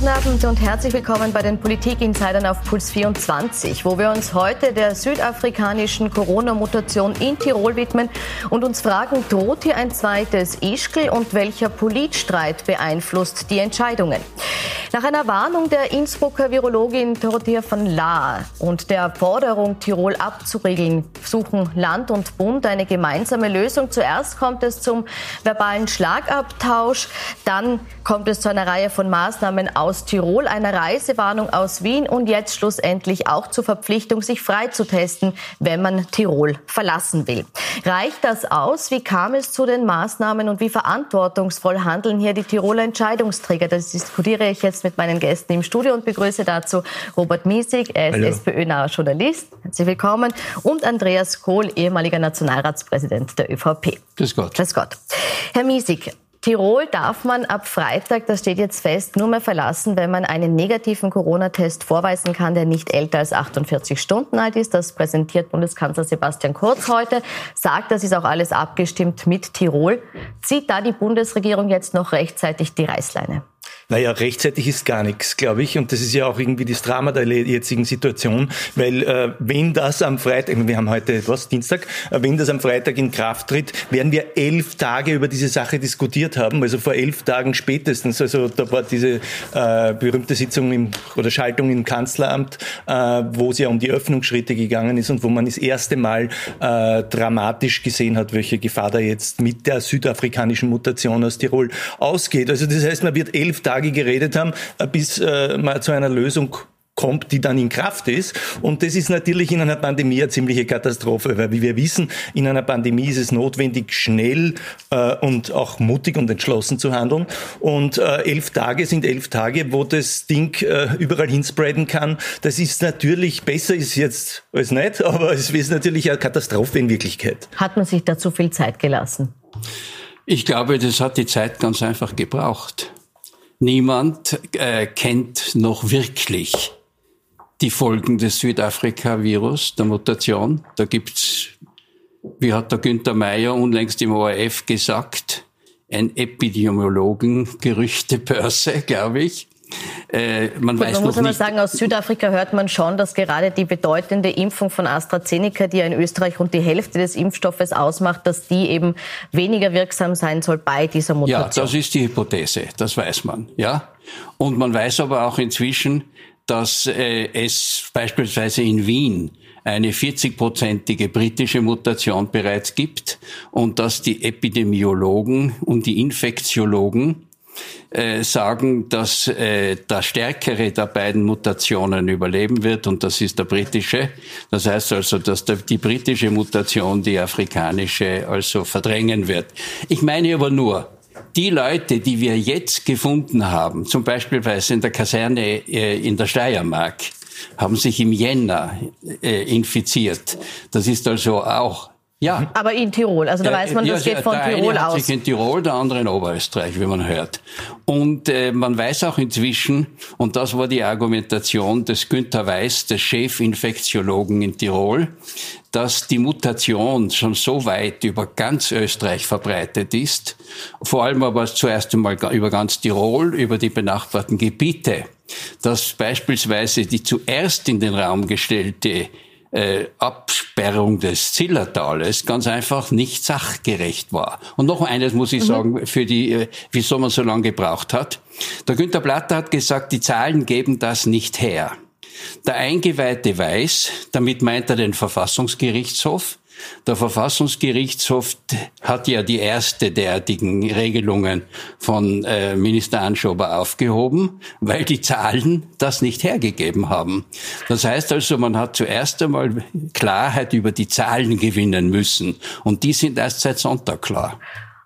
guten Abend und herzlich willkommen bei den Politik-Insidern auf Puls 24, wo wir uns heute der südafrikanischen Corona-Mutation in Tirol widmen und uns fragen, droht hier ein zweites Ischgl und welcher Politstreit beeinflusst die Entscheidungen? Nach einer Warnung der Innsbrucker Virologin Dorothea von Lahr und der Forderung, Tirol abzuriegeln, suchen Land und Bund eine gemeinsame Lösung. Zuerst kommt es zum verbalen Schlagabtausch, dann kommt es zu einer Reihe von Maßnahmen aus Tirol, einer Reisewarnung aus Wien und jetzt schlussendlich auch zur Verpflichtung, sich freitesten, wenn man Tirol verlassen will. Reicht das aus? Wie kam es zu den Maßnahmen und wie verantwortungsvoll handeln hier die Tiroler Entscheidungsträger? Das diskutiere ich jetzt jetzt mit meinen Gästen im Studio und begrüße dazu Robert Miesig, er ist SPÖ-naher Journalist. Herzlich willkommen. Und Andreas Kohl, ehemaliger Nationalratspräsident der ÖVP. Grüß Gott. Grüß Gott. Herr Miesig, Tirol darf man ab Freitag, das steht jetzt fest, nur mehr verlassen, wenn man einen negativen Corona-Test vorweisen kann, der nicht älter als 48 Stunden alt ist. Das präsentiert Bundeskanzler Sebastian Kurz heute, sagt, das ist auch alles abgestimmt mit Tirol. Zieht da die Bundesregierung jetzt noch rechtzeitig die Reißleine? Naja, rechtzeitig ist gar nichts, glaube ich. Und das ist ja auch irgendwie das Drama der jetzigen Situation, weil äh, wenn das am Freitag, wir haben heute, was, Dienstag, äh, wenn das am Freitag in Kraft tritt, werden wir elf Tage über diese Sache diskutiert haben. Also vor elf Tagen spätestens. Also da war diese äh, berühmte Sitzung im, oder Schaltung im Kanzleramt, äh, wo es ja um die Öffnungsschritte gegangen ist und wo man das erste Mal äh, dramatisch gesehen hat, welche Gefahr da jetzt mit der südafrikanischen Mutation aus Tirol ausgeht. Also das heißt, man wird elf Tage Tage geredet haben, äh, bis äh, man zu einer Lösung kommt, die dann in Kraft ist. Und das ist natürlich in einer Pandemie eine ziemliche Katastrophe, weil wie wir wissen, in einer Pandemie ist es notwendig, schnell äh, und auch mutig und entschlossen zu handeln. Und äh, elf Tage sind elf Tage, wo das Ding äh, überall hinspreaden kann. Das ist natürlich besser, ist jetzt als nicht, aber es ist natürlich eine Katastrophe in Wirklichkeit. Hat man sich da zu viel Zeit gelassen? Ich glaube, das hat die Zeit ganz einfach gebraucht. Niemand äh, kennt noch wirklich die Folgen des Südafrika-Virus, der Mutation. Da gibt's, wie hat der Günther Meyer unlängst im ORF gesagt, ein Epidemiologen-Gerüchtebörse, glaube ich. Äh, man Gut, weiß man muss aber sagen, aus Südafrika hört man schon, dass gerade die bedeutende Impfung von AstraZeneca, die ja in Österreich rund die Hälfte des Impfstoffes ausmacht, dass die eben weniger wirksam sein soll bei dieser Mutation. Ja, das ist die Hypothese, das weiß man, ja. Und man weiß aber auch inzwischen, dass äh, es beispielsweise in Wien eine 40-prozentige britische Mutation bereits gibt und dass die Epidemiologen und die Infektiologen äh, sagen, dass äh, der stärkere der beiden Mutationen überleben wird und das ist der britische. Das heißt also, dass der, die britische Mutation die afrikanische also verdrängen wird. Ich meine aber nur, die Leute, die wir jetzt gefunden haben, zum Beispiel in der Kaserne äh, in der Steiermark, haben sich im Jänner äh, infiziert. Das ist also auch ja. Mhm. Aber in Tirol, also da weiß man, das ja, geht von der Tirol eine aus. Hat sich in Tirol, der andere in Oberösterreich, wie man hört. Und äh, man weiß auch inzwischen, und das war die Argumentation des Günther Weiß, des Chefinfektiologen in Tirol, dass die Mutation schon so weit über ganz Österreich verbreitet ist, vor allem aber zuerst einmal über ganz Tirol, über die benachbarten Gebiete, dass beispielsweise die zuerst in den Raum gestellte äh, Absperrung des Zillertales ganz einfach nicht sachgerecht war. Und noch eines muss ich mhm. sagen, für die, äh, wieso man so lange gebraucht hat. Der Günter Platter hat gesagt, die Zahlen geben das nicht her. Der Eingeweihte weiß, damit meint er den Verfassungsgerichtshof, der Verfassungsgerichtshof hat ja die erste derartigen Regelungen von äh, Minister Anschober aufgehoben, weil die Zahlen das nicht hergegeben haben. Das heißt also, man hat zuerst einmal Klarheit über die Zahlen gewinnen müssen. Und die sind erst seit Sonntag klar.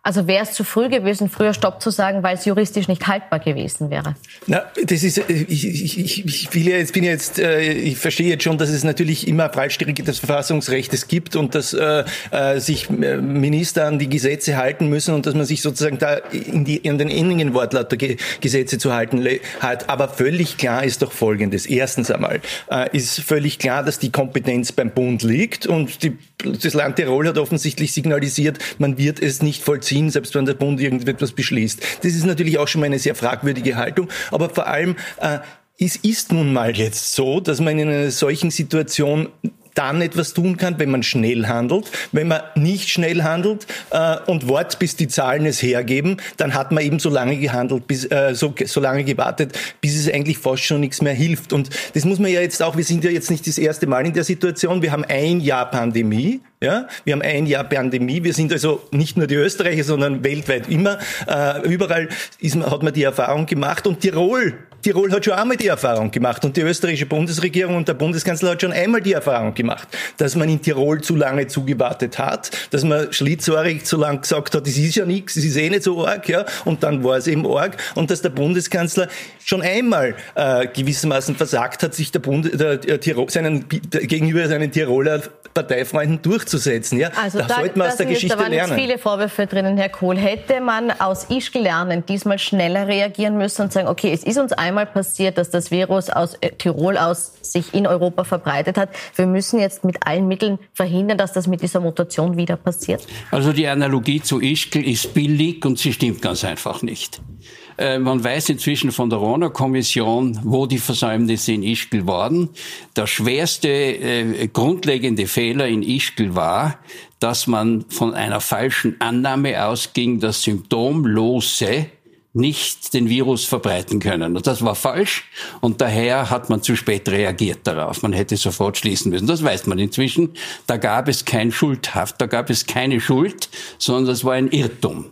Also wäre es zu früh gewesen, früher Stopp zu sagen, weil es juristisch nicht haltbar gewesen wäre? Na, das ist, ich, ich, ich will ja jetzt, bin jetzt, äh, ich verstehe jetzt schon, dass es natürlich immer Fallstärke des Verfassungsrechts gibt und dass äh, äh, sich äh, Minister an die Gesetze halten müssen und dass man sich sozusagen da in, die, in den engen Wortlaut der Gesetze zu halten hat. Aber völlig klar ist doch Folgendes. Erstens einmal äh, ist völlig klar, dass die Kompetenz beim Bund liegt und die das Land Tirol hat offensichtlich signalisiert, man wird es nicht vollziehen, selbst wenn der Bund irgendetwas beschließt. Das ist natürlich auch schon mal eine sehr fragwürdige Haltung. Aber vor allem, äh, es ist nun mal jetzt so, dass man in einer solchen Situation dann etwas tun kann, wenn man schnell handelt. Wenn man nicht schnell handelt äh, und wartet, bis die Zahlen es hergeben, dann hat man eben so lange gehandelt, bis, äh, so, so lange gewartet, bis es eigentlich fast schon nichts mehr hilft. Und das muss man ja jetzt auch, wir sind ja jetzt nicht das erste Mal in der Situation, wir haben ein Jahr Pandemie, ja, wir haben ein Jahr Pandemie. Wir sind also nicht nur die Österreicher, sondern weltweit immer. Äh, überall ist, hat man die Erfahrung gemacht. Und Tirol Tirol hat schon einmal die Erfahrung gemacht und die österreichische Bundesregierung und der Bundeskanzler hat schon einmal die Erfahrung gemacht, dass man in Tirol zu lange zugewartet hat, dass man schlitzohrig zu lange gesagt hat, es ist ja nichts, es ist eh nicht so arg, ja, und dann war es eben arg und dass der Bundeskanzler schon einmal äh, gewissermaßen versagt hat, sich der Bund, der, der Tirol, seinen, gegenüber seinen Tiroler Parteifreunden durchzusetzen. Ja, also da, da sollte man aus der Geschichte lernen. Da waren viele Vorwürfe drinnen, Herr Kohl. Hätte man aus Ischgl lernen, diesmal schneller reagieren müssen und sagen, okay, es ist uns einmal einmal passiert, dass das Virus aus äh, Tirol aus sich in Europa verbreitet hat. Wir müssen jetzt mit allen Mitteln verhindern, dass das mit dieser Mutation wieder passiert. Also die Analogie zu Ischgl ist billig und sie stimmt ganz einfach nicht. Äh, man weiß inzwischen von der Rona-Kommission, wo die Versäumnisse in Ischgl waren. Der schwerste äh, grundlegende Fehler in Ischgl war, dass man von einer falschen Annahme ausging, dass Symptomlose nicht den Virus verbreiten können. Und das war falsch und daher hat man zu spät reagiert darauf. Man hätte sofort schließen müssen. Das weiß man inzwischen. Da gab es kein Schuldhaft, da gab es keine Schuld, sondern das war ein Irrtum.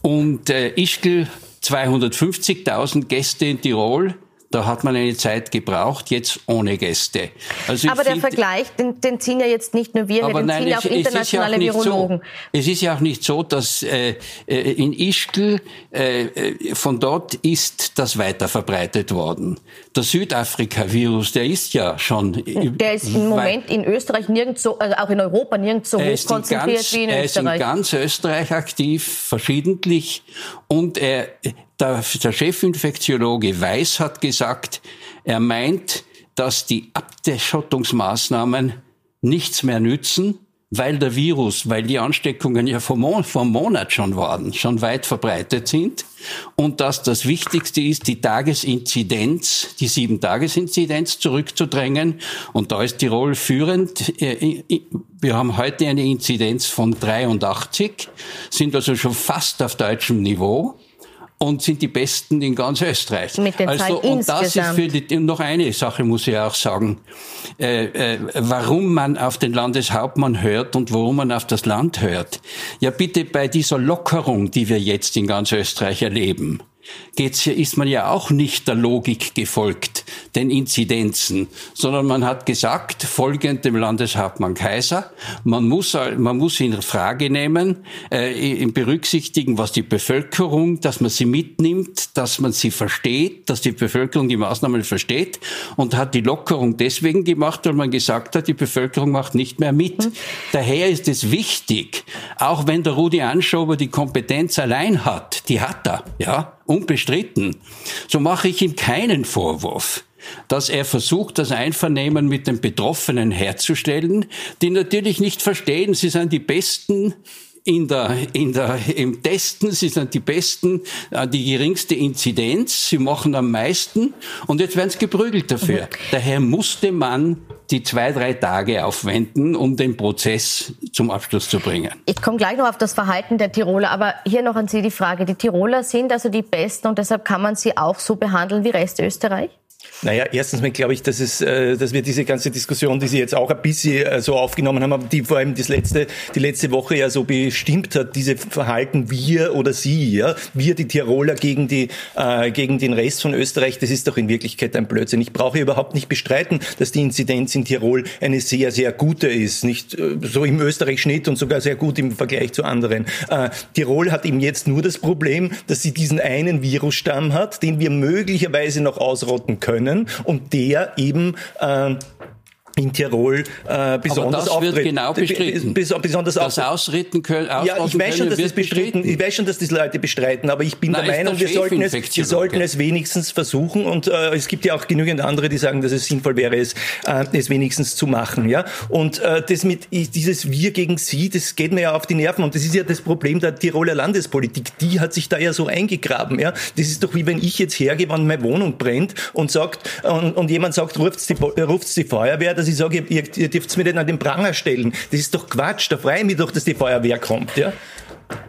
Und äh, Ischgl 250.000 Gäste in Tirol, da hat man eine Zeit gebraucht, jetzt ohne Gäste. Also aber der Vergleich, den, den, ziehen ja jetzt nicht nur wir, den nein, ziehen ja auch internationale ja auch Virologen. So. Es ist ja auch nicht so, dass äh, äh in Ischgl, äh, äh, von dort ist das weiter verbreitet worden. Der Südafrika-Virus, der ist ja schon... Der ist im Moment in Österreich nirgends so, also auch in Europa nirgends so hoch konzentriert ganz, wie in Österreich. Er ist in ganz Österreich aktiv, verschiedentlich. Und er, der, der Chefinfektiologe Weiß hat gesagt, er meint, dass die Abschottungsmaßnahmen nichts mehr nützen, weil der Virus, weil die Ansteckungen ja vom, Mon Monat schon waren, schon weit verbreitet sind und dass das Wichtigste ist, die Tagesinzidenz, die Sieben-Tages-Inzidenz zurückzudrängen. Und da ist Tirol führend. Äh, wir haben heute eine Inzidenz von 83, sind also schon fast auf deutschem Niveau und sind die Besten in ganz Österreich. Mit den also, und insgesamt. das ist für die, noch eine Sache muss ich auch sagen, äh, äh, warum man auf den Landeshauptmann hört und warum man auf das Land hört. Ja, bitte bei dieser Lockerung, die wir jetzt in ganz Österreich erleben, geht's hier, ist man ja auch nicht der Logik gefolgt, den Inzidenzen, sondern man hat gesagt, folgend dem Landeshauptmann Kaiser, man muss, man muss in Frage nehmen, äh, berücksichtigen, was die Bevölkerung, dass man sie mitnimmt, dass man sie versteht, dass die Bevölkerung die Maßnahmen versteht und hat die Lockerung deswegen gemacht, weil man gesagt hat, die Bevölkerung macht nicht mehr mit. Mhm. Daher ist es wichtig, auch wenn der Rudi Anschober die Kompetenz allein hat, die hat er, ja, unbestritten, so mache ich ihm keinen Vorwurf dass er versucht, das Einvernehmen mit den Betroffenen herzustellen, die natürlich nicht verstehen, sie sind die Besten in der, in der, im Testen, sie sind die Besten, äh, die geringste Inzidenz, sie machen am meisten und jetzt werden sie geprügelt dafür. Mhm. Daher musste man die zwei, drei Tage aufwenden, um den Prozess zum Abschluss zu bringen. Ich komme gleich noch auf das Verhalten der Tiroler, aber hier noch an Sie die Frage. Die Tiroler sind also die Besten und deshalb kann man sie auch so behandeln wie Rest Österreich? Naja, erstens mal glaube ich, dass, es, äh, dass wir diese ganze Diskussion, die Sie jetzt auch ein bisschen äh, so aufgenommen haben, die vor allem das letzte, die letzte Woche ja so bestimmt hat, diese Verhalten wir oder Sie, ja, wir die Tiroler gegen, die, äh, gegen den Rest von Österreich, das ist doch in Wirklichkeit ein Blödsinn. Ich brauche überhaupt nicht bestreiten, dass die Inzidenz in Tirol eine sehr, sehr gute ist, nicht äh, so im Österreich-Schnitt und sogar sehr gut im Vergleich zu anderen. Äh, Tirol hat eben jetzt nur das Problem, dass sie diesen einen Virusstamm hat, den wir möglicherweise noch ausrotten können können und der eben äh, in Tirol äh, besonders Aber das wird genau bestritten. Bes besonders das Ausritten können, Ja, ich weiß schon, dass das bestritten, ich weiß schon, dass das Leute bestreiten, aber ich bin Nein, der Meinung, wir sollten, es, wir sollten es wenigstens versuchen und äh, es gibt ja auch genügend andere, die sagen, dass es sinnvoll wäre, es, äh, es wenigstens zu machen, ja. Und äh, das mit dieses Wir gegen Sie, das geht mir ja auf die Nerven und das ist ja das Problem der Tiroler Landespolitik. Die hat sich da ja so eingegraben, ja. Das ist doch wie wenn ich jetzt hergehe, wenn meine Wohnung brennt und sagt und, und jemand sagt, ruft's die, ruft's die Feuerwehr, dass ich sage, ihr, ihr dürft mir nicht an den Pranger stellen. Das ist doch Quatsch. Da freue ich mich doch, dass die Feuerwehr kommt. Ja?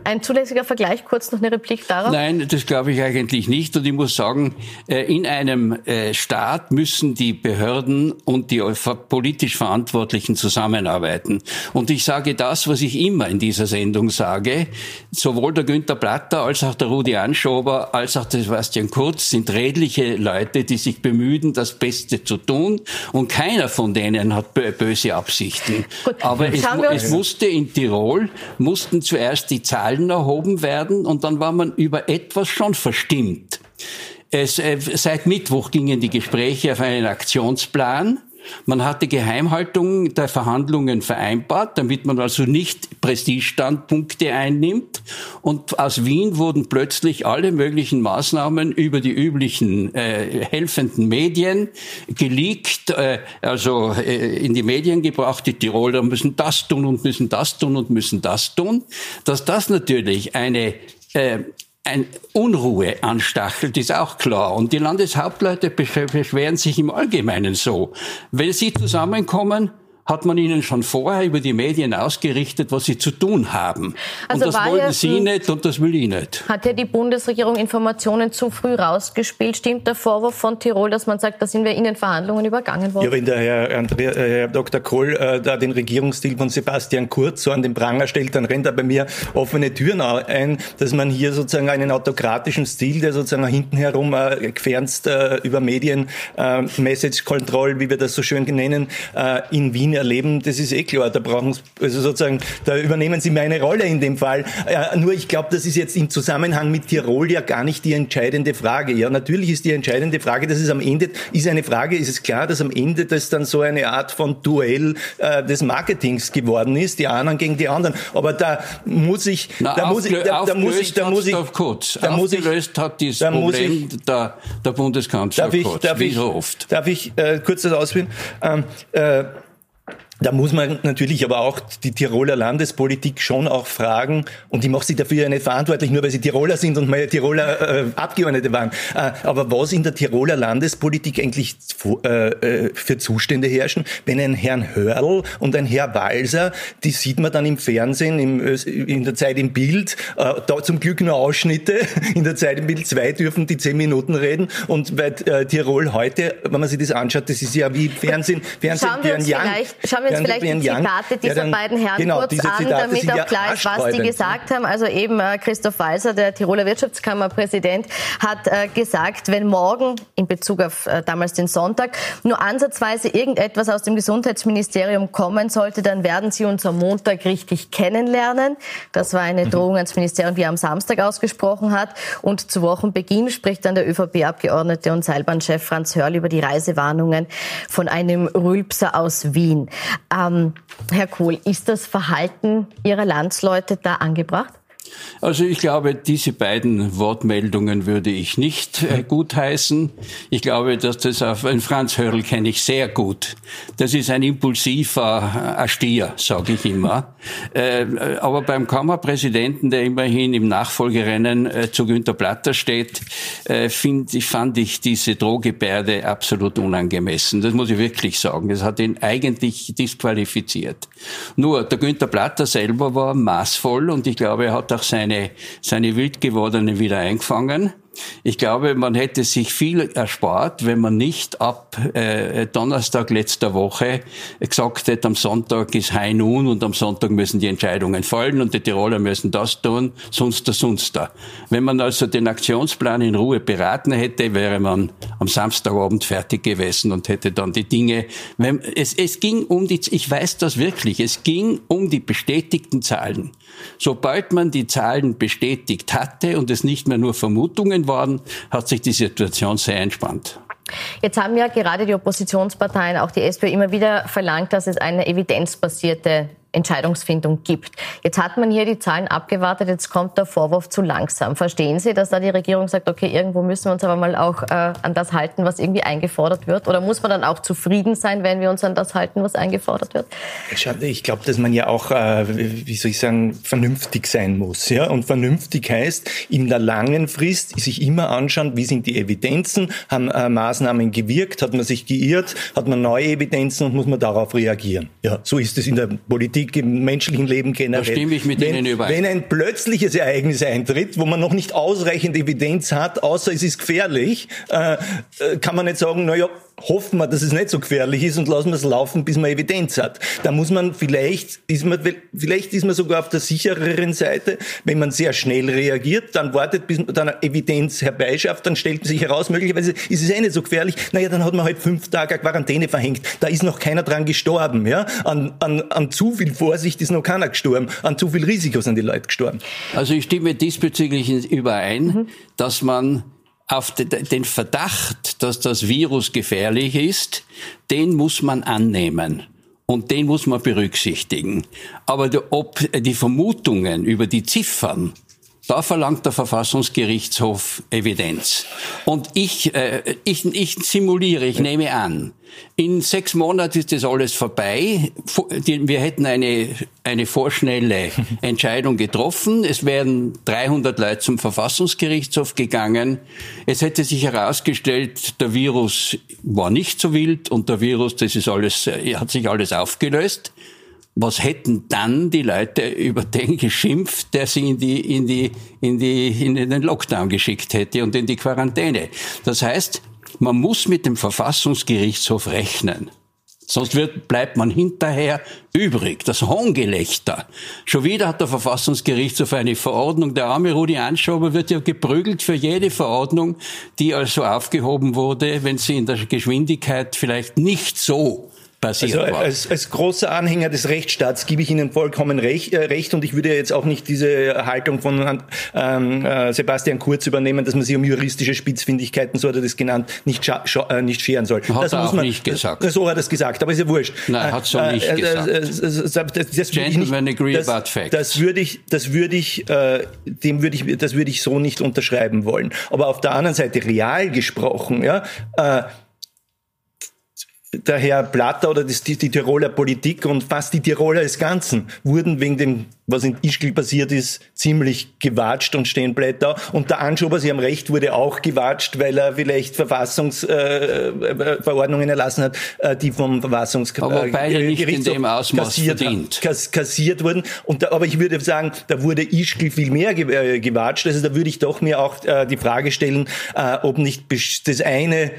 Ein zulässiger Vergleich, kurz noch eine Replik darauf? Nein, das glaube ich eigentlich nicht. Und ich muss sagen, äh, in einem äh, Staat müssen die Behörden und die politisch Verantwortlichen zusammenarbeiten. Und ich sage das, was ich immer in dieser Sendung sage. Sowohl der Günther Platter als auch der Rudi Anschober als auch der Sebastian Kurz sind redliche Leute, die sich bemühen, das Beste zu tun. Und keiner von denen hat böse Absichten. Gut, Aber es, es musste in Tirol, mussten zuerst die Zahlen erhoben werden und dann war man über etwas schon verstimmt. Es, äh, seit Mittwoch gingen die Gespräche auf einen Aktionsplan. Man hatte Geheimhaltung der Verhandlungen vereinbart, damit man also nicht Prestigestandpunkte einnimmt. Und aus Wien wurden plötzlich alle möglichen Maßnahmen über die üblichen äh, helfenden Medien geleakt, äh, also äh, in die Medien gebracht. Die Tiroler müssen das tun und müssen das tun und müssen das tun. Dass das natürlich eine äh, ein Unruhe anstachelt, ist auch klar. Und die Landeshauptleute beschweren sich im Allgemeinen so. Wenn sie zusammenkommen, hat man ihnen schon vorher über die Medien ausgerichtet, was sie zu tun haben. Also und das wollten sie nicht und das will ich nicht. Hat ja die Bundesregierung Informationen zu früh rausgespielt? Stimmt der Vorwurf von Tirol, dass man sagt, da sind wir in den Verhandlungen übergangen worden? Ja, wenn der Herr, Andrea, äh, Herr Dr. Kohl äh, da den Regierungsstil von Sebastian Kurz so an den Pranger stellt, dann rennt er bei mir offene Türen ein, dass man hier sozusagen einen autokratischen Stil, der sozusagen hinten herum äh, gefernst äh, über Medien, äh, Message Control, wie wir das so schön nennen, äh, in Wien erleben, das ist eh klar. Da brauchen also sozusagen, da übernehmen Sie meine Rolle in dem Fall. Äh, nur ich glaube, das ist jetzt im Zusammenhang mit Tirol ja gar nicht die entscheidende Frage. Ja, natürlich ist die entscheidende Frage, dass es am Ende ist eine Frage, ist es klar, dass am Ende das dann so eine Art von Duell äh, des Marketings geworden ist, die anderen gegen die anderen. Aber da muss ich, Na, da muss ich, da, da muss ich, da muss ich, kurz. Da muss ich, hat dieses da Problem ich, der, der Bundeskanzler darf ich, kurz, darf wie ich, oft. Darf ich äh, kurz das ausführen? Ähm, äh, da muss man natürlich aber auch die Tiroler Landespolitik schon auch fragen, und ich mache sie dafür ja nicht verantwortlich, nur weil sie Tiroler sind und mal Tiroler äh, Abgeordnete waren. Äh, aber was in der Tiroler Landespolitik eigentlich äh, äh, für Zustände herrschen, wenn ein Herrn Hörl und ein Herr Walser, die sieht man dann im Fernsehen, im, in der Zeit im Bild, äh, da zum Glück nur Ausschnitte, in der Zeit im Bild zwei dürfen die zehn Minuten reden. Und bei äh, Tirol heute, wenn man sich das anschaut, das ist ja wie Fernsehen, Fernsehen Schauen wir uns Schauen wir uns vielleicht die Zitate dieser ja, beiden Herren genau, kurz an, damit auch klar ist, was die gesagt haben. Also eben äh, Christoph Weiser, der Tiroler Wirtschaftskammerpräsident, hat äh, gesagt, wenn morgen in Bezug auf äh, damals den Sonntag nur ansatzweise irgendetwas aus dem Gesundheitsministerium kommen sollte, dann werden sie uns am Montag richtig kennenlernen. Das war eine mhm. Drohung ans Ministerium, die er am Samstag ausgesprochen hat. Und zu Wochenbeginn spricht dann der ÖVP-Abgeordnete und Seilbahnchef Franz Hörl über die Reisewarnungen von einem Rülpser aus Wien. Ähm, Herr Kohl, ist das Verhalten Ihrer Landsleute da angebracht? Also ich glaube, diese beiden Wortmeldungen würde ich nicht äh, gutheißen. Ich glaube, dass das auf ein Franz Hörl kenne ich sehr gut. Das ist ein impulsiver äh, Stier, sage ich immer. Äh, aber beim Kammerpräsidenten, der immerhin im Nachfolgerennen äh, zu Günter Platter steht, äh, find, ich, fand ich diese Drohgebärde absolut unangemessen. Das muss ich wirklich sagen. Das hat ihn eigentlich disqualifiziert. Nur der Günter Platter selber war maßvoll und ich glaube, er hat auch seine, seine wild gewordenen wieder eingefangen. Ich glaube, man hätte sich viel erspart, wenn man nicht ab äh, Donnerstag letzter Woche gesagt hätte, am Sonntag ist High Noon und am Sonntag müssen die Entscheidungen fallen und die Tiroler müssen das tun, sonst da, sonst da. Wenn man also den Aktionsplan in Ruhe beraten hätte, wäre man am Samstagabend fertig gewesen und hätte dann die Dinge, wenn, es, es ging um die, ich weiß das wirklich, es ging um die bestätigten Zahlen. Sobald man die Zahlen bestätigt hatte und es nicht mehr nur Vermutungen waren, hat sich die Situation sehr entspannt. Jetzt haben ja gerade die Oppositionsparteien, auch die SPÖ, immer wieder verlangt, dass es eine evidenzbasierte Entscheidungsfindung gibt. Jetzt hat man hier die Zahlen abgewartet, jetzt kommt der Vorwurf zu langsam. Verstehen Sie, dass da die Regierung sagt, okay, irgendwo müssen wir uns aber mal auch äh, an das halten, was irgendwie eingefordert wird? Oder muss man dann auch zufrieden sein, wenn wir uns an das halten, was eingefordert wird? Ich glaube, dass man ja auch, äh, wie soll ich sagen, vernünftig sein muss. Ja? Und vernünftig heißt, in der langen Frist sich immer anschauen, wie sind die Evidenzen, haben äh, Maßnahmen gewirkt, hat man sich geirrt, hat man neue Evidenzen und muss man darauf reagieren. Ja, so ist es in der Politik Politik, im menschlichen Leben generell. Da stimme ich mit wenn, Ihnen überein. Wenn ein plötzliches Ereignis eintritt, wo man noch nicht ausreichend Evidenz hat, außer es ist gefährlich, äh, äh kann man nicht sagen, naja, hoffen wir, dass es nicht so gefährlich ist und lassen wir es laufen, bis man Evidenz hat. Da muss man vielleicht, ist man, vielleicht ist man sogar auf der sichereren Seite, wenn man sehr schnell reagiert, dann wartet, bis man dann Evidenz herbeischafft, dann stellt man sich heraus, möglicherweise ist es eh nicht so gefährlich, naja, dann hat man halt fünf Tage Quarantäne verhängt. Da ist noch keiner dran gestorben, ja. An, an, an zu viel Vorsicht ist noch keiner gestorben. An zu viel Risiko sind die Leute gestorben. Also ich stimme diesbezüglich überein, mhm. dass man auf den Verdacht, dass das Virus gefährlich ist, den muss man annehmen. Und den muss man berücksichtigen. Aber ob die Vermutungen über die Ziffern da verlangt der Verfassungsgerichtshof Evidenz. Und ich, äh, ich, ich simuliere, ich nehme an, in sechs Monaten ist das alles vorbei. Wir hätten eine, eine vorschnelle Entscheidung getroffen. Es wären 300 Leute zum Verfassungsgerichtshof gegangen. Es hätte sich herausgestellt, der Virus war nicht so wild und der Virus, das ist alles, äh, hat sich alles aufgelöst was hätten dann die Leute über den geschimpft, der sie in die, in die, in die, in den Lockdown geschickt hätte und in die Quarantäne? Das heißt, man muss mit dem Verfassungsgerichtshof rechnen. Sonst wird, bleibt man hinterher übrig. Das Hohngelächter. Schon wieder hat der Verfassungsgerichtshof eine Verordnung. Der arme Rudi Anschober wird ja geprügelt für jede Verordnung, die also aufgehoben wurde, wenn sie in der Geschwindigkeit vielleicht nicht so passiert also, war. Als, als großer Anhänger des Rechtsstaats gebe ich Ihnen vollkommen recht, äh, recht und ich würde jetzt auch nicht diese Haltung von ähm, äh, Sebastian Kurz übernehmen, dass man sich um juristische Spitzfindigkeiten, so hat er das genannt, nicht, äh, nicht scheren soll. Hat das er muss auch man, nicht gesagt. Das, so hat er das gesagt, aber ist ja wurscht. Nein, hat so nicht äh, gesagt. Das, das, das Gentlemen nicht, agree about facts. Das würde ich, das würde ich, äh, dem würde ich, das würde ich so nicht unterschreiben wollen. Aber auf der anderen Seite real gesprochen, ja, äh, der Herr Platter oder das, die, die, Tiroler Politik und fast die Tiroler als Ganzen wurden wegen dem, was in Ischgl passiert ist, ziemlich gewatscht und stehen blöd da. Und der Anschober, Sie haben recht, wurde auch gewatscht, weil er vielleicht Verfassungsverordnungen äh, erlassen hat, äh, die vom Verfassungsgericht kassiert, kass, kassiert wurden. Und da, aber ich würde sagen, da wurde Ischgl viel mehr äh, gewatscht. Also da würde ich doch mir auch äh, die Frage stellen, äh, ob nicht das eine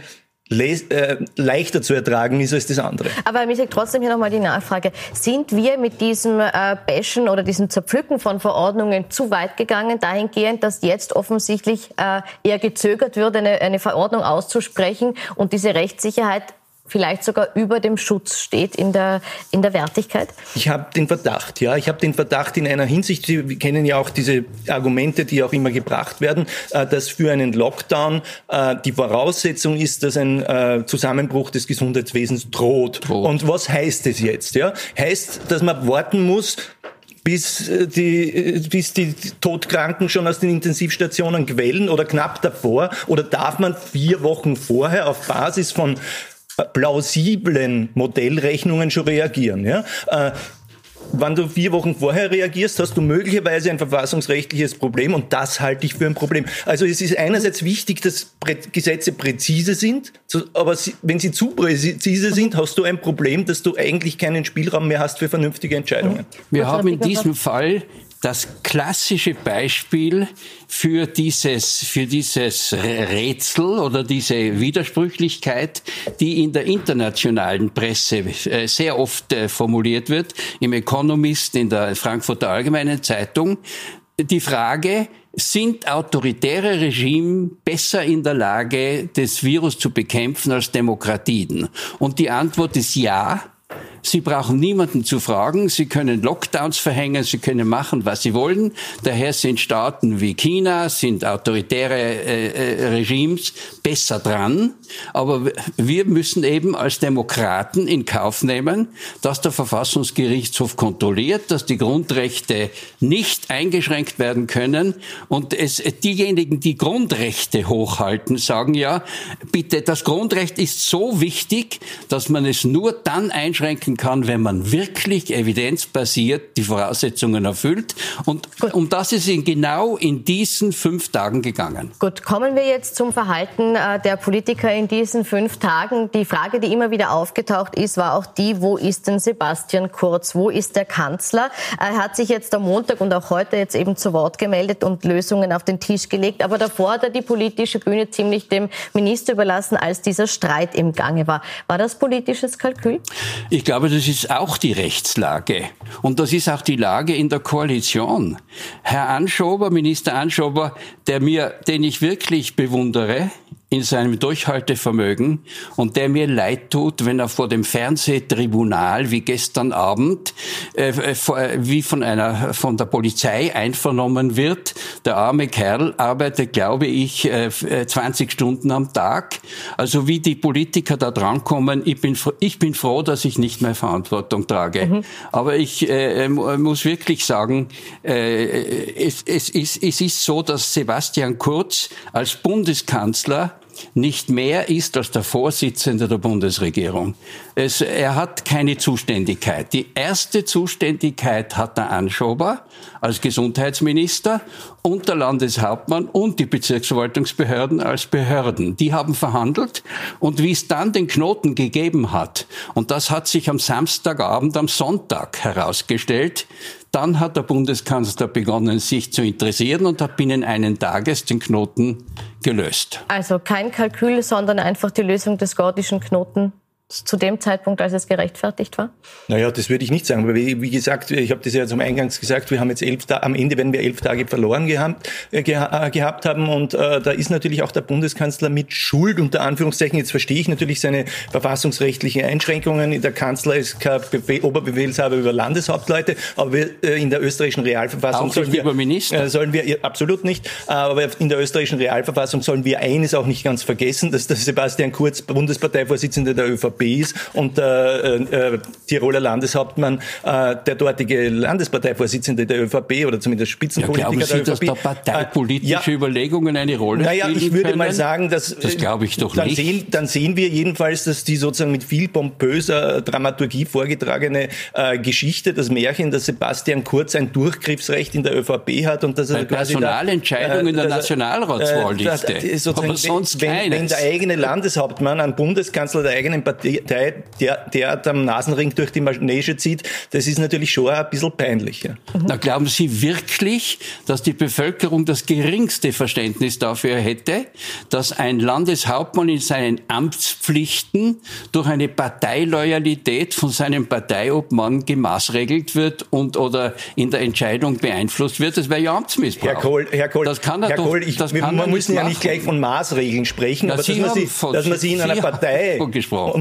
äh, leichter zu ertragen ist als das andere. Aber Herr Michel, trotzdem hier nochmal die Nachfrage. Sind wir mit diesem äh, Bashen oder diesem Zerpflücken von Verordnungen zu weit gegangen, dahingehend, dass jetzt offensichtlich äh, eher gezögert wird, eine, eine Verordnung auszusprechen und diese Rechtssicherheit vielleicht sogar über dem Schutz steht in der, in der Wertigkeit? Ich habe den Verdacht, ja. Ich habe den Verdacht in einer Hinsicht, Sie kennen ja auch diese Argumente, die auch immer gebracht werden, äh, dass für einen Lockdown äh, die Voraussetzung ist, dass ein äh, Zusammenbruch des Gesundheitswesens droht. droht. Und was heißt es jetzt? Ja? Heißt, dass man warten muss, bis die, bis die Todkranken schon aus den Intensivstationen quellen oder knapp davor? Oder darf man vier Wochen vorher auf Basis von plausiblen Modellrechnungen schon reagieren. Ja? Äh, wenn du vier Wochen vorher reagierst, hast du möglicherweise ein verfassungsrechtliches Problem und das halte ich für ein Problem. Also es ist einerseits wichtig, dass Gesetze präzise sind, aber wenn sie zu präzise sind, hast du ein Problem, dass du eigentlich keinen Spielraum mehr hast für vernünftige Entscheidungen. Wir haben in diesem Fall das klassische Beispiel für dieses, für dieses Rätsel oder diese Widersprüchlichkeit, die in der internationalen Presse äh, sehr oft äh, formuliert wird, im Economist, in der Frankfurter Allgemeinen Zeitung, die Frage, sind autoritäre Regime besser in der Lage, das Virus zu bekämpfen als Demokratien? Und die Antwort ist ja. Sie brauchen niemanden zu fragen. Sie können Lockdowns verhängen. Sie können machen, was sie wollen. Daher sind Staaten wie China, sind autoritäre äh, äh, Regimes besser dran. Aber wir müssen eben als Demokraten in Kauf nehmen, dass der Verfassungsgerichtshof kontrolliert, dass die Grundrechte nicht eingeschränkt werden können. Und es, diejenigen, die Grundrechte hochhalten, sagen ja, bitte, das Grundrecht ist so wichtig, dass man es nur dann einschränken kann, wenn man wirklich evidenzbasiert die Voraussetzungen erfüllt. Und Gut. um das ist in genau in diesen fünf Tagen gegangen. Gut, kommen wir jetzt zum Verhalten äh, der Politiker in diesen fünf Tagen. Die Frage, die immer wieder aufgetaucht ist, war auch die, wo ist denn Sebastian Kurz? Wo ist der Kanzler? Er hat sich jetzt am Montag und auch heute jetzt eben zu Wort gemeldet und Lösungen auf den Tisch gelegt. Aber davor hat er die politische Bühne ziemlich dem Minister überlassen, als dieser Streit im Gange war. War das politisches Kalkül? Ich glaube, das ist auch die Rechtslage. Und das ist auch die Lage in der Koalition. Herr Anschober, Minister Anschober, der mir, den ich wirklich bewundere, in seinem Durchhaltevermögen und der mir leid tut, wenn er vor dem Fernsehtribunal wie gestern Abend äh, äh, wie von einer von der Polizei einvernommen wird. Der arme Kerl arbeitet, glaube ich, äh, 20 äh, Stunden am Tag. Also wie die Politiker da drankommen, ich bin ich bin froh, dass ich nicht mehr Verantwortung trage. Mhm. Aber ich äh, muss wirklich sagen, äh, es, es, ist, es ist so, dass Sebastian Kurz als Bundeskanzler nicht mehr ist als der Vorsitzende der Bundesregierung. Es, er hat keine Zuständigkeit. Die erste Zuständigkeit hat der Anschober als Gesundheitsminister und der Landeshauptmann und die Bezirksverwaltungsbehörden als Behörden. Die haben verhandelt und wie es dann den Knoten gegeben hat, und das hat sich am Samstagabend, am Sonntag herausgestellt, dann hat der Bundeskanzler begonnen, sich zu interessieren und hat binnen einen Tages den Knoten gelöst. Also kein Kalkül, sondern einfach die Lösung des gordischen Knoten zu dem Zeitpunkt, als es gerechtfertigt war? Naja, das würde ich nicht sagen. Aber wie, wie gesagt, ich habe das ja zum Eingangs gesagt, wir haben jetzt elf Tage, am Ende werden wir elf Tage verloren gehabt, äh, geha äh, gehabt haben. Und äh, da ist natürlich auch der Bundeskanzler mit Schuld, unter Anführungszeichen. Jetzt verstehe ich natürlich seine verfassungsrechtlichen Einschränkungen. Der Kanzler ist kein Oberbefehlshaber über Landeshauptleute, aber wir, äh, in der österreichischen Realverfassung auch sollen wir, über Minister. Äh, sollen wir absolut nicht. Aber in der österreichischen Realverfassung sollen wir eines auch nicht ganz vergessen, dass der Sebastian Kurz Bundesparteivorsitzender der ÖVP Ist und der äh, äh, Tiroler Landeshauptmann äh, der dortige Landesparteivorsitzende der ÖVP oder zumindest Spitzenpolitiker ja, Sie, der ÖVP. dass da parteipolitische äh, ja, Überlegungen eine Rolle naja, spielen ich würde können? mal sagen, dass das glaube ich doch dann nicht. Sehen, dann sehen wir jedenfalls, dass die sozusagen mit viel pompöser Dramaturgie vorgetragene äh, Geschichte, das Märchen, dass Sebastian Kurz ein Durchgriffsrecht in der ÖVP hat und dass er Bei Personalentscheidung äh, in der Nationalratsvorliste. Äh, Aber sonst wenn, wenn der eigene Landeshauptmann, ein Bundeskanzler der eigenen Partei Partei der, der am Nasenring durch die Manege zieht, das ist natürlich schon ein bisschen peinlich. Ja. Na, glauben Sie wirklich, dass die Bevölkerung das geringste Verständnis dafür hätte, dass ein Landeshauptmann in seinen Amtspflichten durch eine Parteiloyalität von seinem Parteiobmann gemaßregelt wird und oder in der Entscheidung beeinflusst wird? Das wäre ja Amtsmissbrauch. Herr Kohl, Herr Kohl, das kann er Herr doch, Kohl ich, das kann man muss ja nicht gleich von Maßregeln sprechen, Na, aber dass man, sie, dass man sie in einer Partei,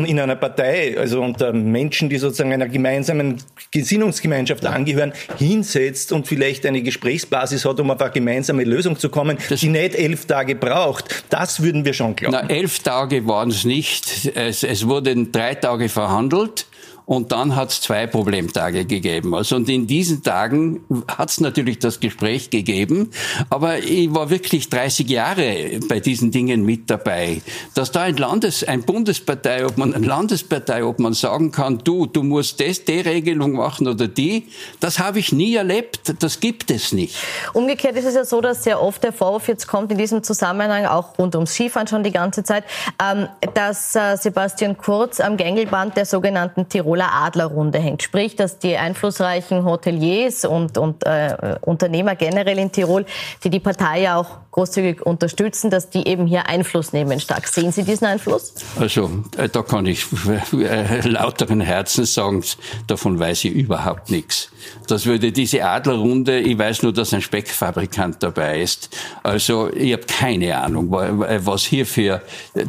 in einer Partei, also unter Menschen, die sozusagen einer gemeinsamen Gesinnungsgemeinschaft angehören, hinsetzt und vielleicht eine Gesprächsbasis hat, um auf eine gemeinsame Lösung zu kommen, das die nicht elf Tage braucht. Das würden wir schon glauben. Na, elf Tage waren es nicht. Es, es wurden drei Tage verhandelt. Und dann hat es zwei Problemtage gegeben. Also und in diesen Tagen hat es natürlich das Gespräch gegeben, aber ich war wirklich 30 Jahre bei diesen Dingen mit dabei. Dass da ein Landes-, ein Bundespartei, ob man ein Landespartei, ob man sagen kann, du, du musst das, die Regelung machen oder die, das habe ich nie erlebt. Das gibt es nicht. Umgekehrt ist es ja so, dass sehr oft der Vorwurf jetzt kommt in diesem Zusammenhang, auch rund ums Skifahren schon die ganze Zeit, ähm, dass äh, Sebastian Kurz am Gängelband der sogenannten Tirol Tiroler Adlerrunde hängt. Sprich, dass die einflussreichen Hoteliers und, und äh, Unternehmer generell in Tirol, die die Partei ja auch großzügig unterstützen, dass die eben hier Einfluss nehmen stark. Sehen Sie diesen Einfluss? Also äh, da kann ich äh, lauteren Herzens sagen, davon weiß ich überhaupt nichts. Das würde diese Adlerrunde, ich weiß nur, dass ein Speckfabrikant dabei ist. Also ich habe keine Ahnung, was hier für,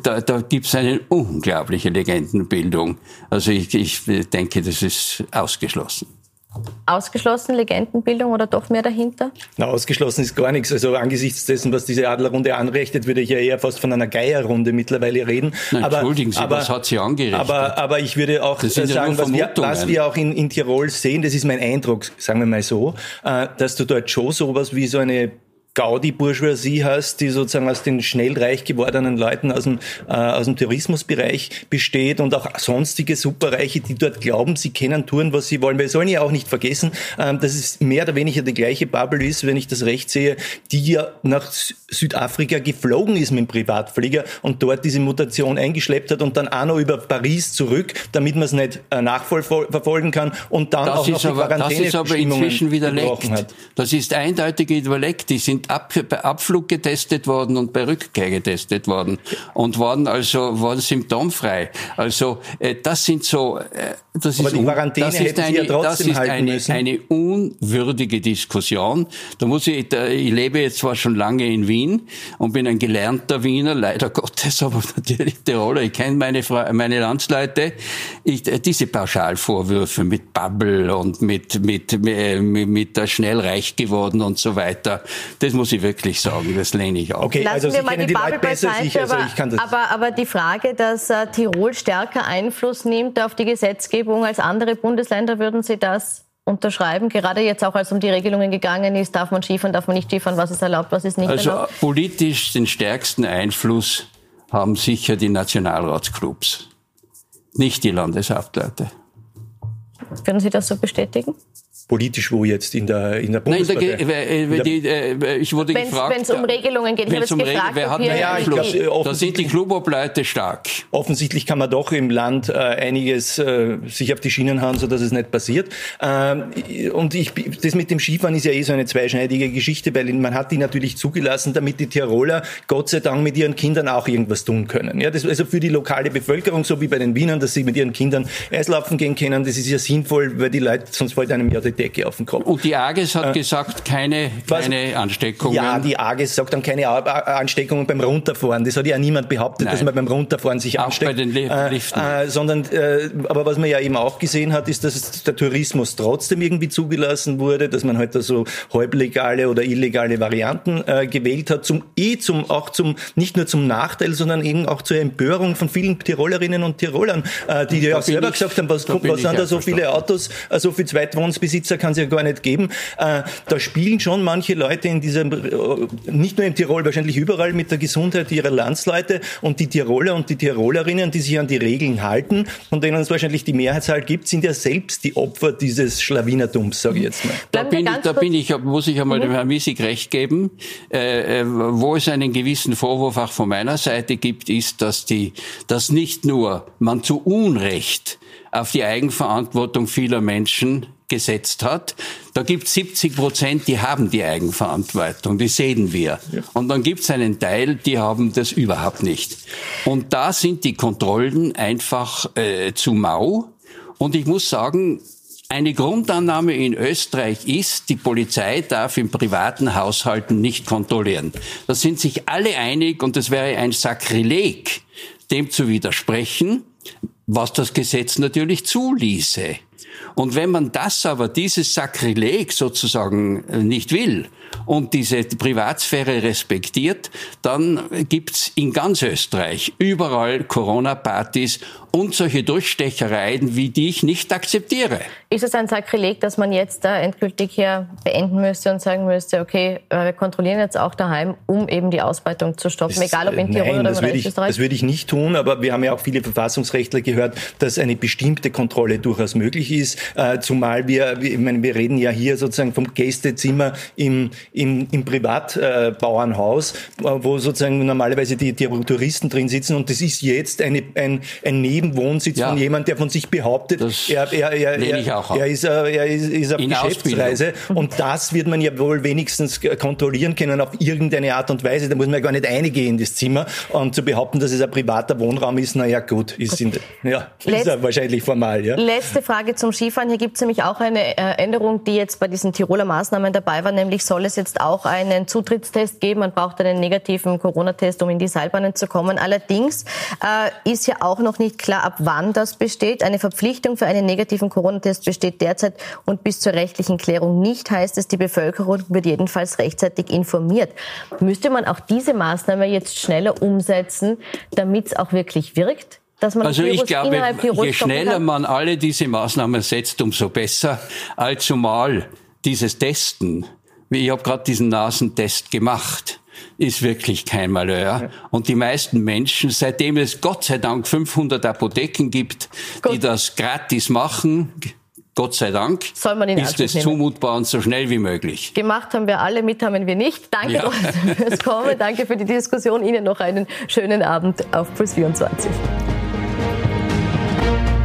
da, da gibt es eine unglaubliche Legendenbildung. Also ich, ich denke, das ist ausgeschlossen ausgeschlossen, Legendenbildung oder doch mehr dahinter? Na, ausgeschlossen ist gar nichts. Also angesichts dessen, was diese Adlerrunde anrechnet, würde ich ja eher fast von einer Geierrunde mittlerweile reden. Na, aber, entschuldigen Sie, aber, was hat sie angerechnet? Aber, aber ich würde auch sagen, ja was, wir, was wir auch in, in Tirol sehen, das ist mein Eindruck, sagen wir mal so, äh, dass du dort schon sowas wie so eine Gaudi-Bourgeoisie hast, die sozusagen aus den schnell reich gewordenen Leuten aus dem, äh, aus dem Tourismusbereich besteht und auch sonstige Superreiche, die dort glauben, sie können tun, was sie wollen. Wir sollen ja auch nicht vergessen, ähm, dass es mehr oder weniger die gleiche Bubble ist, wenn ich das recht sehe, die ja nach Südafrika geflogen ist mit dem Privatflieger und dort diese Mutation eingeschleppt hat und dann auch noch über Paris zurück, damit man es nicht äh, nachverfolgen kann und dann das auch noch die Quarantäne Das ist aber inzwischen widerlegt. Das ist eindeutig widerlegt. Die sind Ab, bei Abflug getestet worden und bei Rückkehr getestet worden und waren also waren symptomfrei. Also äh, das sind so, äh, das ist, Quarantäne das ist eine, ja das ist eine, eine unwürdige Diskussion. Da muss ich, da, ich lebe jetzt zwar schon lange in Wien und bin ein gelernter Wiener, leider Gottes, aber natürlich Tiroler. Ich kenne meine, meine Landsleute. Ich, äh, diese Pauschalvorwürfe mit Bubble und mit mit mit, mit, mit der schnell reich geworden und so weiter, das muss ich wirklich sagen, das lehne ich auch. Okay, Lassen also wir Sie mal die, die Bubble beiseite, ich, also ich kann das aber, aber die Frage, dass äh, Tirol stärker Einfluss nimmt auf die Gesetzgebung als andere Bundesländer, würden Sie das unterschreiben? Gerade jetzt auch, als um die Regelungen gegangen ist, darf man Skifahren, darf man nicht Skifahren, was ist erlaubt, was ist nicht also erlaubt? Also politisch den stärksten Einfluss haben sicher die Nationalratsclubs, nicht die Landeshauptleute. Würden Sie das so bestätigen? Politisch wo jetzt? In der, in der Bundespartei? Nein, äh, die, äh, ich wurde wenn's, gefragt... Wenn es um Regelungen geht, ich habe um gefragt, wer hat mehr ja, Einfluss? Glaub, da sind die Klubobleute stark. Offensichtlich kann man doch im Land äh, einiges äh, sich auf die Schienen hauen, so dass es nicht passiert. Ähm, und ich, das mit dem Skifahren ist ja eh so eine zweischneidige Geschichte, weil man hat die natürlich zugelassen, damit die Tiroler Gott sei Dank mit ihren Kindern auch irgendwas tun können. Ja, das, also für die lokale Bevölkerung, so wie bei den Wienern, dass sie mit ihren Kindern Eislaufen gehen können, das ist ja sinnvoll, weil die Leute, sonst fällt einem ja die Decke auf den Kopf. Und die AGES hat äh, gesagt, keine, keine Ansteckungen. Ja, die AGES sagt dann keine Ansteckungen beim Runterfahren. Das hat ja niemand behauptet, Nein. dass man beim Runterfahren sich auch ansteckt. Bei den äh, Liften. Äh, sondern, äh, aber was man ja eben auch gesehen hat, ist, dass der Tourismus trotzdem irgendwie zugelassen wurde, dass man halt da so halblegale oder illegale Varianten äh, gewählt hat, zum eh zum auch zum nicht nur zum Nachteil, sondern eben auch zur Empörung von vielen Tirolerinnen und Tirolern, äh, die ja auch selber ich, gesagt haben, was, was sind da so viele Autos, äh, so viel Zweitwohnsbesitzer kann es ja gar nicht geben. Äh, da spielen schon manche Leute in diesem, äh, nicht nur in Tirol, wahrscheinlich überall mit der Gesundheit ihrer Landsleute und die Tiroler und die Tirolerinnen, die sich an die Regeln halten, von denen es wahrscheinlich die Mehrheitszahl gibt, sind ja selbst die Opfer dieses Schlawinertums, sage ich jetzt mal. Da bin, ich, da bin ich, muss ich einmal dem Herrn Wiesig recht geben. Äh, äh, wo es einen gewissen Vorwurf auch von meiner Seite gibt, ist, dass die, dass nicht nur man zu Unrecht auf die Eigenverantwortung vieler Menschen gesetzt hat. Da gibt es 70 Prozent, die haben die Eigenverantwortung, die sehen wir. Ja. Und dann gibt es einen Teil, die haben das überhaupt nicht. Und da sind die Kontrollen einfach äh, zu mau. Und ich muss sagen, eine Grundannahme in Österreich ist, die Polizei darf in privaten Haushalten nicht kontrollieren. Da sind sich alle einig und es wäre ein Sakrileg, dem zu widersprechen, was das Gesetz natürlich zuließe. Und wenn man das aber, dieses Sakrileg sozusagen äh, nicht will und diese Privatsphäre respektiert, dann gibt's in ganz Österreich überall Corona-Partys und solche Durchstechereien, wie die ich nicht akzeptiere. Ist es ein Sakrileg, dass man jetzt da endgültig hier beenden müsste und sagen müsste, okay, äh, wir kontrollieren jetzt auch daheim, um eben die Ausbreitung zu stoppen, das, egal ob in Tirol nein, oder in Österreich? Das würde ich nicht tun, aber wir haben ja auch viele Verfassungsrechtler gehört, dass eine bestimmte Kontrolle durchaus möglich ist, äh, zumal wir, ich meine, wir reden ja hier sozusagen vom Gästezimmer im, im, im Privatbauernhaus, äh, wo sozusagen normalerweise die, die Touristen drin sitzen und das ist jetzt eine, ein, ein Nebenwohnsitz ja. von jemand, der von sich behauptet, er, er, er, er, auf. Er ist, äh, er ist, ist auf In Geschäftsreise und das wird man ja wohl wenigstens kontrollieren können auf irgendeine Art und Weise. Da muss man ja gar nicht eingehen in das Zimmer und zu behaupten, dass es ein privater Wohnraum ist, naja gut, ist, in, ja, ist ja wahrscheinlich formal. Ja. Letzte Frage zum Skifahren. Hier gibt es nämlich auch eine äh, Änderung, die jetzt bei diesen Tiroler Maßnahmen dabei war, nämlich soll es jetzt auch einen Zutrittstest geben. Man braucht einen negativen Corona-Test, um in die Seilbahnen zu kommen. Allerdings äh, ist ja auch noch nicht klar, ab wann das besteht. Eine Verpflichtung für einen negativen Corona-Test besteht derzeit und bis zur rechtlichen Klärung nicht, heißt es, die Bevölkerung wird jedenfalls rechtzeitig informiert. Müsste man auch diese Maßnahme jetzt schneller umsetzen, damit es auch wirklich wirkt? Also ich glaube, je schneller man alle diese Maßnahmen setzt, umso besser. Allzumal dieses Testen, wie ich habe gerade diesen Nasentest gemacht, ist wirklich kein Malheur. Und die meisten Menschen, seitdem es Gott sei Dank 500 Apotheken gibt, Gott. die das gratis machen, Gott sei Dank Soll man in ist es zumutbar und so schnell wie möglich. Gemacht haben wir alle, mit haben wir nicht. Danke ja. fürs Kommen, danke für die Diskussion. Ihnen noch einen schönen Abend auf Plus 24. Thank you